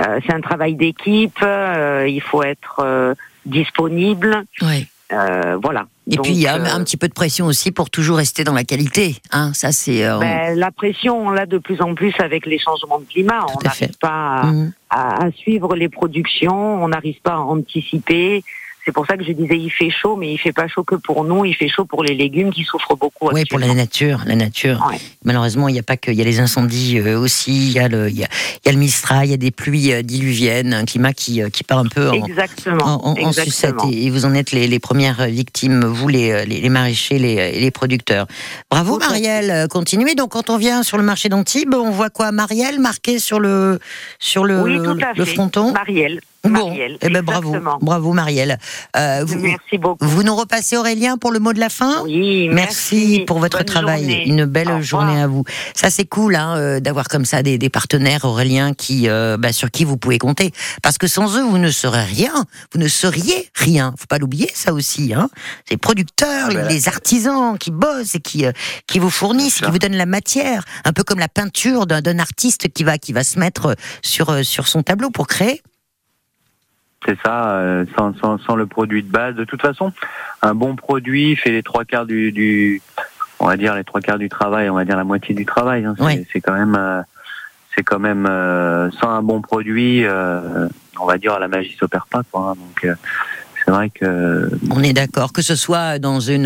euh, c'est un travail d'équipe. euh, il faut être euh, disponible. Ouais. Euh, voilà. Et Donc, puis il y a un, euh, petit peu de pression aussi pour toujours rester dans la qualité. Hein, ça c'est. euh, ben, la pression, on l'a de plus en plus avec les changements de climat. on n'arrive pas à, à- à suivre les productions, on n'arrive pas à anticiper. C'est pour ça que je disais il fait chaud, mais il fait pas chaud que pour nous, il fait chaud pour les légumes qui souffrent beaucoup. Oui, pour la nature, la nature. Ouais. Malheureusement, il n'y a pas que, il y a les incendies euh, aussi, il y a le, il y a, il y a le Mistral, il y a des pluies euh, diluviennes, un climat qui, euh, qui part un peu en, Exactement. en, en- en sucette. Et, vous en êtes les, les premières victimes, vous les, les, les maraîchers, les, et les producteurs. Bravo. Marielle, continuez. Donc quand on vient sur le marché d'Antibes, on voit quoi? Marielle marqué sur le, sur le, oui, tout à le fait. fronton? Marielle. Bon, Marielle, eh ben bravo, bravo Marielle. Euh, vous, Merci beaucoup. vous nous repassez Aurélien pour le mot de la fin? Oui, Merci, pour votre Bonne travail. journée. Une belle Au revoir. journée à vous. Ça, c'est cool hein, euh, d'avoir comme ça des, des partenaires, Aurélien, qui, euh, bah, sur qui vous pouvez compter. Parce que sans eux, vous ne serez rien. Vous ne seriez rien. Faut pas l'oublier, ça aussi. Hein. Les producteurs, les, ben, les artisans qui bossent et qui, euh, qui vous fournissent, qui vous donnent la matière. Un peu comme la peinture d'un d'un artiste qui va, qui va se mettre sur, euh, sur son tableau pour créer. C'est ça, euh, sans, sans, sans le produit de base. De toute façon, un bon produit fait les trois quarts du, du on va dire les trois quarts du travail, on va dire la moitié du travail. hein. C'est Ouais. c'est quand même, euh, c'est quand même euh, sans un bon produit, euh, on va dire la magie s'opère pas. Quoi, hein. Donc euh, c'est vrai que On est d'accord, que ce soit dans une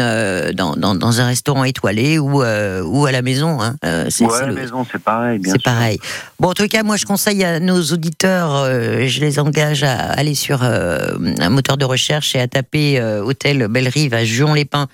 dans, dans, dans un restaurant étoilé ou ou à la maison. Hein. c'est, ouais, c'est à la le- maison c'est pareil. C'est pareil. Bon, en tout cas, moi, je conseille à nos auditeurs, euh, je les engage à aller sur euh, un moteur de recherche et à taper euh, Hôtel Belle-Rive à Juon-les-Pins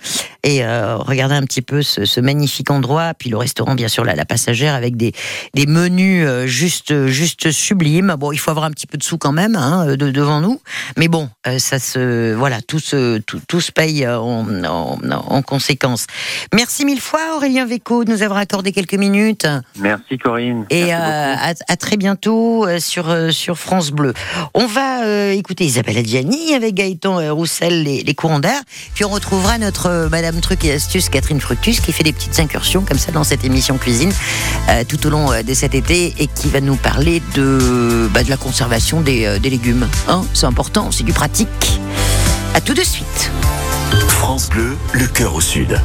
et euh, regarder un petit peu ce, ce magnifique endroit. Puis le restaurant, bien sûr, la, la passagère avec des, des menus euh, juste, juste sublimes. Bon, il faut avoir un petit peu de sous quand même hein, de, devant nous. Mais bon, euh, ça se, voilà, tout se, tout, tout se paye euh, en, en, en conséquence. Merci mille fois, Aurélien Véco, de nous avoir accordé quelques minutes. Merci Corinne. Et Merci euh, à, à très bientôt euh, sur, sur France Bleu. On va euh, écouter Isabelle Adjani avec Gaëtan Roussel, les, les courants d'air. Puis on retrouvera notre Madame Truc et Astuce, Catherine Fructus, qui fait des petites incursions comme ça dans cette émission cuisine euh, tout au long de cet été et qui va nous parler de, bah, de la conservation des, des légumes. Hein, c'est important, c'est du pratique. À tout de suite. France Bleu, le cœur au sud.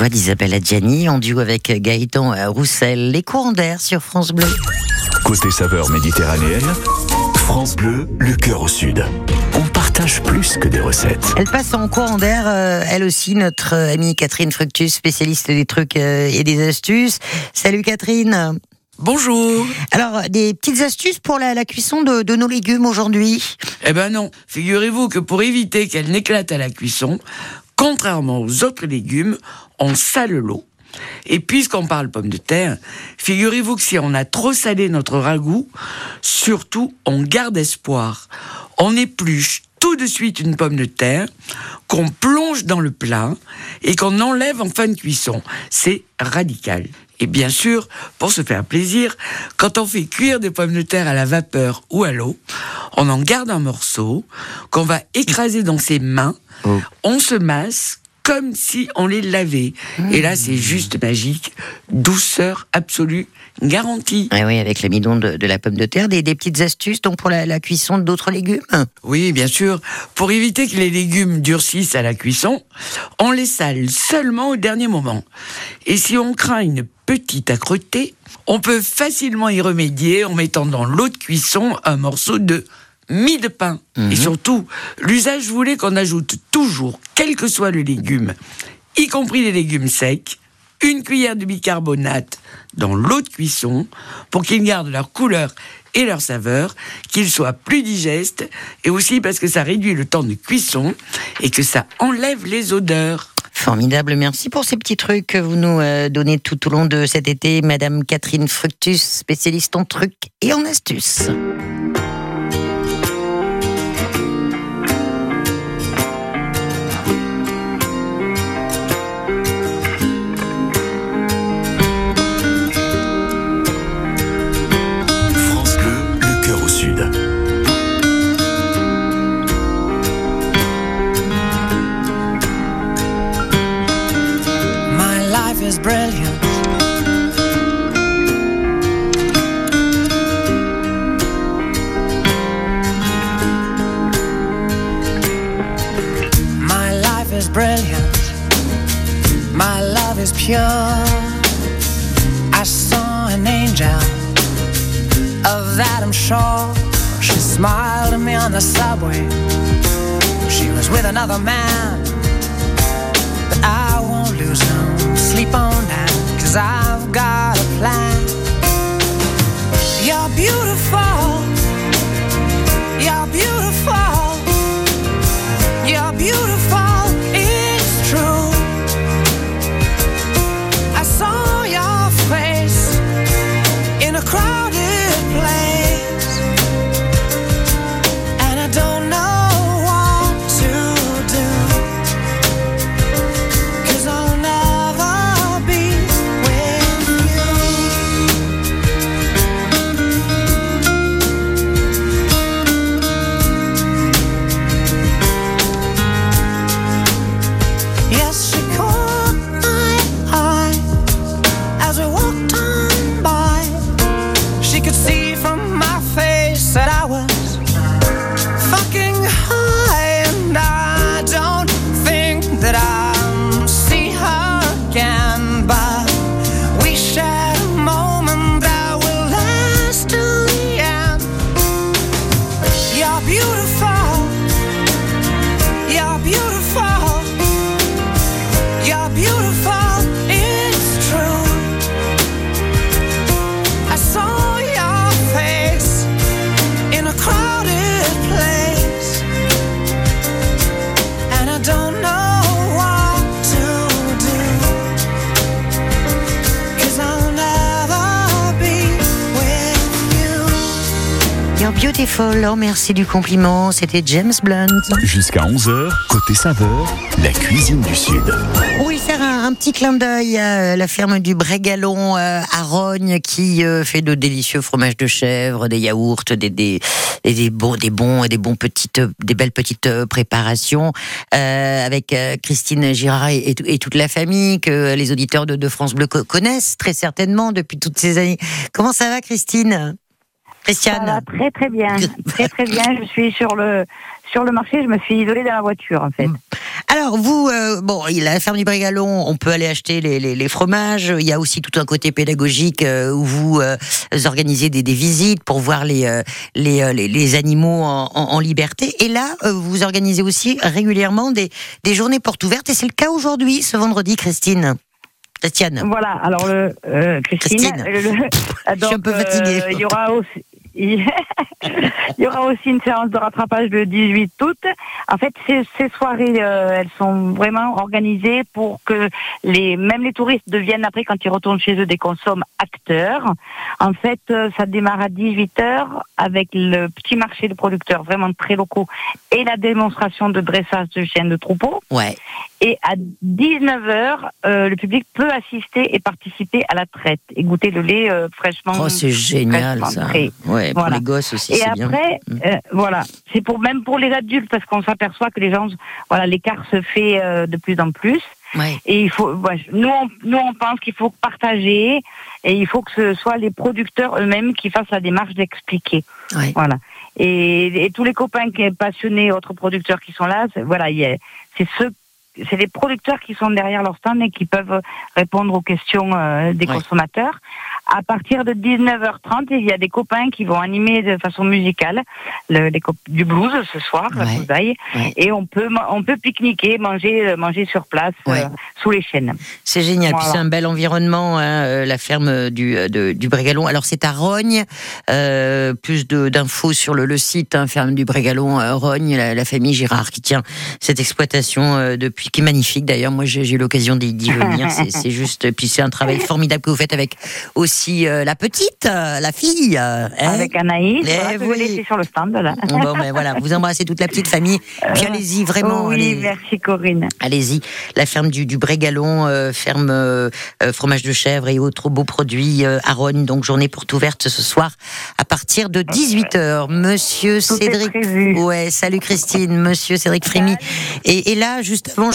Voix d'Isabelle Adjani en duo avec Gaëtan Roussel. Les courants d'air sur France Bleu. Côté saveur méditerranéenne, France Bleu, le cœur au sud. On partage plus que des recettes. Elle passe en courant d'air, euh, elle aussi, notre euh, amie Catherine Fructus, spécialiste des trucs euh, et des astuces. Salut Catherine. Bonjour. Alors, des petites astuces pour la, la cuisson de, de nos légumes aujourd'hui? Eh ben non, figurez-vous que pour éviter qu'elle n'éclate à la cuisson, contrairement aux autres légumes, on sale l'eau. Et puisqu'on parle pommes de terre, figurez-vous que si on a trop salé notre ragoût, surtout on garde espoir. On épluche tout de suite une pomme de terre qu'on plonge dans le plat et qu'on enlève en fin de cuisson. C'est radical. Et bien sûr, pour se faire plaisir, quand on fait cuire des pommes de terre à la vapeur ou à l'eau, on en garde un morceau qu'on va écraser dans ses mains. On se masse comme si on les lavait. Et là, c'est juste magique. Douceur absolue, garantie. Ah oui, avec l'amidon de, de la pomme de terre, des, des petites astuces donc pour la, la cuisson d'autres légumes? Oui, bien sûr. Pour éviter que les légumes durcissent à la cuisson, on les sale seulement au dernier moment. Et si on craint une petite accreté, on peut facilement y remédier en mettant dans l'eau de cuisson un morceau de mie de pain. Et surtout, l'usage voulait qu'on ajoute toujours, quel que soit le légume, y compris les légumes secs, une cuillère de bicarbonate dans l'eau de cuisson pour qu'ils gardent leur couleur et leur saveur, qu'ils soient plus digestes et aussi parce que ça réduit le temps de cuisson et que ça enlève les odeurs. Formidable, merci pour ces petits trucs que vous nous euh, donnez tout au long de cet été, Madame Catherine Fructus, spécialiste en trucs et en astuces. Subway. She was with another man Oh merci du compliment, c'était James Blunt. Jusqu'à 11h, côté saveur, la cuisine du sud. On y faire un, un petit clin d'œil à la ferme du Brégalon euh, à Rogne qui euh, fait de délicieux fromages de chèvre, des yaourts, des, des, des, des bons, des bons, des bons petites, des belles petites euh, préparations euh, avec euh, Christine Girard et, et tout- et toute la famille que les auditeurs de, de France Bleu co- connaissent très certainement depuis toutes ces années. Comment ça va, Christine? Christiane Ça va très très bien, très très bien. Je suis sur le sur le marché. Je me suis isolée dans la voiture en fait. Alors vous, euh, bon, il y a la ferme du Brégalon, on peut aller acheter les, les, les fromages. Il y a aussi tout un côté pédagogique euh, où vous euh, organisez des, des visites pour voir les euh, les, les, animaux en, en, en liberté. Et là, vous organisez aussi régulièrement des, des journées portes ouvertes. Et c'est le cas aujourd'hui, ce vendredi, Christine. Christiane. Voilà. Alors le euh, Christine, Christine. le- le- Je suis un peu fatiguée. euh, Il y aura aussi. Il y aura aussi une séance de rattrapage le 18 août. En fait, ces, ces soirées, euh, elles sont vraiment organisées pour que les, même les touristes deviennent après, quand ils retournent chez eux, des consommes acteurs. En fait, euh, ça démarre à 18 h avec le petit marché de producteurs vraiment très locaux et la démonstration de dressage de chiens de troupeau. Ouais. Et à 19h, le public peut assister et participer à la traite et goûter le lait euh, fraîchement. Oh, c'est génial fraîchement ça. Ouais, Voilà. les gosses aussi, Et bien. Mm. après, euh, voilà, c'est pour même pour les adultes parce qu'on s'aperçoit que les gens, voilà, l'écart se fait euh, de plus en plus. Ouais. Et il faut, ouais, nous, on, nous, on pense qu'il faut partager et il faut que ce soit les producteurs eux-mêmes qui fassent la démarche d'expliquer. Ouais. Voilà. Et, et tous les copains qui sont passionnés, autres producteurs qui sont là, c'est- voilà, c'est ceux, c'est les producteurs qui sont derrière leur stand et qui peuvent répondre aux questions euh, des consommateurs. À partir de 19h30, il y a des copains qui vont animer de façon musicale le, les du blues ce soir, la Ouais. bousaille. Ouais. et on peut on peut pique-niquer, manger euh, manger sur place Ouais. euh, sous les chênes. C'est génial. Puis c'est un bel environnement, hein, euh, la ferme du, de- du Brégalon. Alors c'est à Rogne. Euh, plus d'infos sur le, le site, hein, ferme du Brégalon, euh, Rogne, la, la famille Girard qui tient cette exploitation depuis, qui est magnifique. D'ailleurs, moi j'ai eu l'occasion d'y venir. C'est juste. Puis c'est un travail formidable que vous faites avec aussi euh, la petite, euh, la fille. euh, hein. Avec Anaïs, Eh voilà, que je vais oui. laisser sur le stand là. Bon ben voilà, vous embrassez toute la petite famille. Puis allez-y vraiment. oui, allez- merci Corinne. Allez-y, la ferme du, du Brégalon, euh, ferme euh, euh, fromage de chèvre et autres beaux produits euh, à Rognes. Donc journée porte ouverte ce soir à partir de 18h. Monsieur Tout est Cédric, prévu. ouais, salut Christine, Monsieur Cédric Frémy. Et, et là, juste avant.